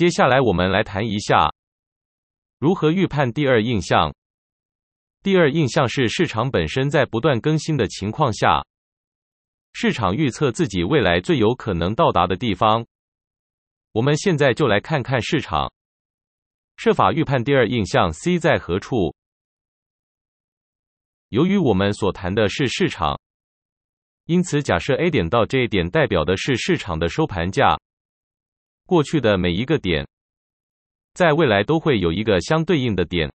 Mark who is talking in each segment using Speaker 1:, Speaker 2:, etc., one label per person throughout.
Speaker 1: 接下来我们来谈一下如何预判第二印象。第二印象是市场本身在不断更新的情况下，市场预测自己未来最有可能到达的地方。我们现在就来看看市场设法预判第二印象 C 在何处。由于我们所谈的是市场，因此假设 A 点到 J 点代表的是市场的收盘价。过去的每一个点，在未来都会有一个相对应的点。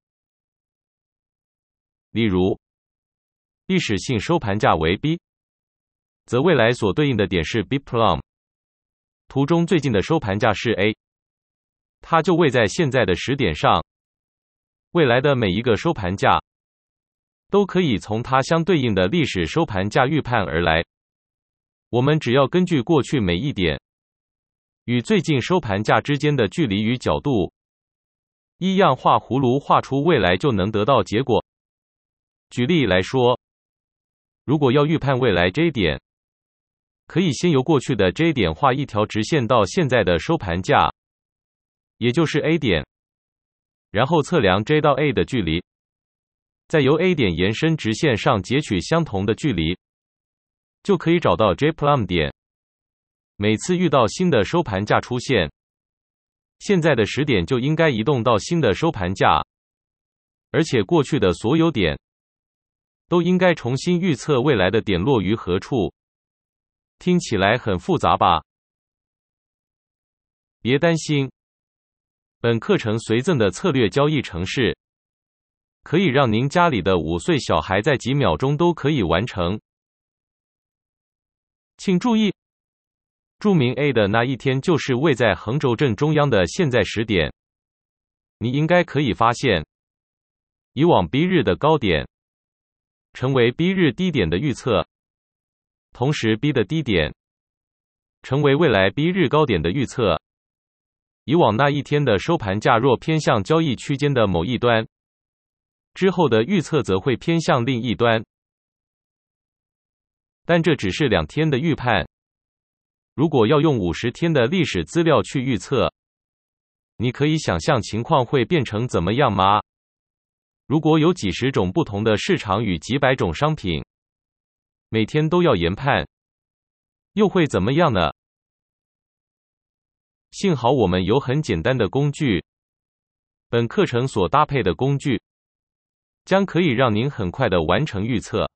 Speaker 1: 例如，历史性收盘价为 B，则未来所对应的点是 B plum。图中最近的收盘价是 A，它就位在现在的时点上。未来的每一个收盘价，都可以从它相对应的历史收盘价预判而来。我们只要根据过去每一点。与最近收盘价之间的距离与角度，一样画葫芦画出未来就能得到结果。举例来说，如果要预判未来 J 点，可以先由过去的 J 点画一条直线到现在的收盘价，也就是 A 点，然后测量 J 到 A 的距离，再由 A 点延伸直线上截取相同的距离，就可以找到 J plum 点。每次遇到新的收盘价出现，现在的时点就应该移动到新的收盘价，而且过去的所有点都应该重新预测未来的点落于何处。听起来很复杂吧？别担心，本课程随赠的策略交易程式，可以让您家里的五岁小孩在几秒钟都可以完成。请注意。注明 A 的那一天就是位在横轴正中央的现在时点。你应该可以发现，以往 B 日的高点成为 B 日低点的预测，同时 B 的低点成为未来 B 日高点的预测。以往那一天的收盘价若偏向交易区间的某一端，之后的预测则会偏向另一端。但这只是两天的预判。如果要用五十天的历史资料去预测，你可以想象情况会变成怎么样吗？如果有几十种不同的市场与几百种商品，每天都要研判，又会怎么样呢？幸好我们有很简单的工具，本课程所搭配的工具，将可以让您很快的完成预测。